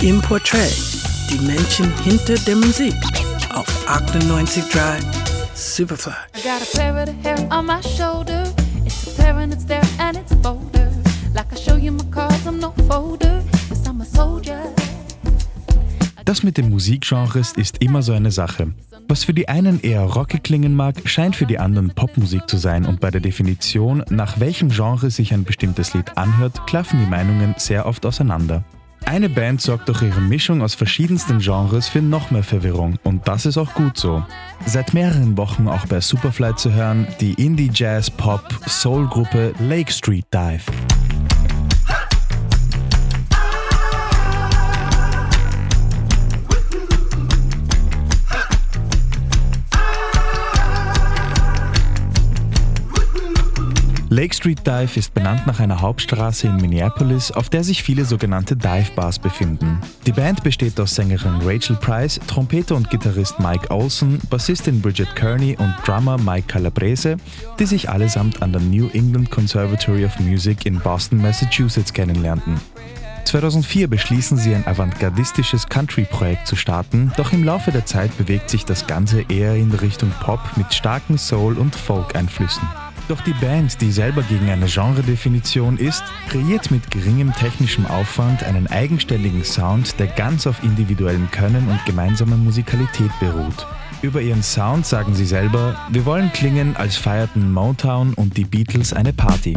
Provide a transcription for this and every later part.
Im Portrait, die Menschen hinter der Musik auf 98 Drive Superfly. I got a parrot of hair on my shoulder. It's a parent, it's there and it's bolder. Like I show you my cards, I'm no folder. Yes, I'm a soldier. Das mit den Musikgenres ist immer so eine Sache. Was für die einen eher rockig klingen mag, scheint für die anderen Popmusik zu sein und bei der Definition, nach welchem Genre sich ein bestimmtes Lied anhört, klaffen die Meinungen sehr oft auseinander. Eine Band sorgt durch ihre Mischung aus verschiedensten Genres für noch mehr Verwirrung und das ist auch gut so. Seit mehreren Wochen auch bei Superfly zu hören, die Indie-Jazz-Pop-Soul-Gruppe Lake Street Dive. Lake Street Dive ist benannt nach einer Hauptstraße in Minneapolis, auf der sich viele sogenannte Dive Bars befinden. Die Band besteht aus Sängerin Rachel Price, Trompeter und Gitarrist Mike Olson, Bassistin Bridget Kearney und Drummer Mike Calabrese, die sich allesamt an der New England Conservatory of Music in Boston, Massachusetts kennenlernten. 2004 beschließen sie ein avantgardistisches Country-Projekt zu starten, doch im Laufe der Zeit bewegt sich das Ganze eher in Richtung Pop mit starken Soul- und Folk-Einflüssen. Doch die Band, die selber gegen eine Genredefinition ist, kreiert mit geringem technischem Aufwand einen eigenständigen Sound, der ganz auf individuellem Können und gemeinsamer Musikalität beruht. Über ihren Sound sagen sie selber, wir wollen klingen, als feierten Motown und die Beatles eine Party.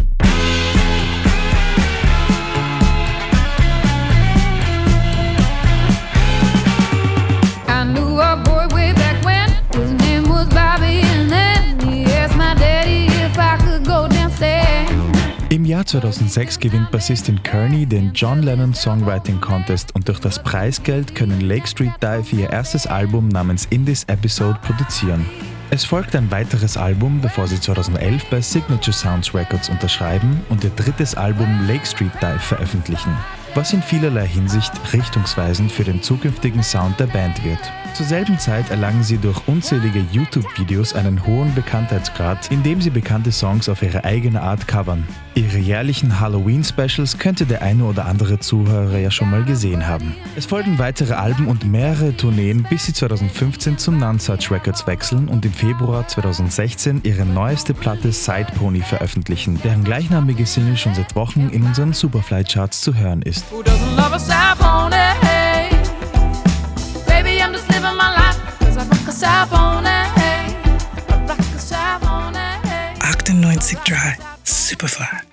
Jahr 2006 gewinnt Bassistin Kearney den John Lennon Songwriting Contest und durch das Preisgeld können Lake Street Dive ihr erstes Album namens In This Episode produzieren. Es folgt ein weiteres Album, bevor sie 2011 bei Signature Sounds Records unterschreiben und ihr drittes Album Lake Street Dive veröffentlichen, was in vielerlei Hinsicht richtungsweisend für den zukünftigen Sound der Band wird. Zur selben Zeit erlangen sie durch unzählige YouTube-Videos einen hohen Bekanntheitsgrad, indem sie bekannte Songs auf ihre eigene Art covern. Ihre jährlichen Halloween-Specials könnte der eine oder andere Zuhörer ja schon mal gesehen haben. Es folgen weitere Alben und mehrere Tourneen, bis sie 2015 zu Nonsuch Records wechseln und im Februar 2016 ihre neueste Platte Side Pony veröffentlichen, deren gleichnamige Single schon seit Wochen in unseren Superfly-Charts zu hören ist. 98.3 Superfly.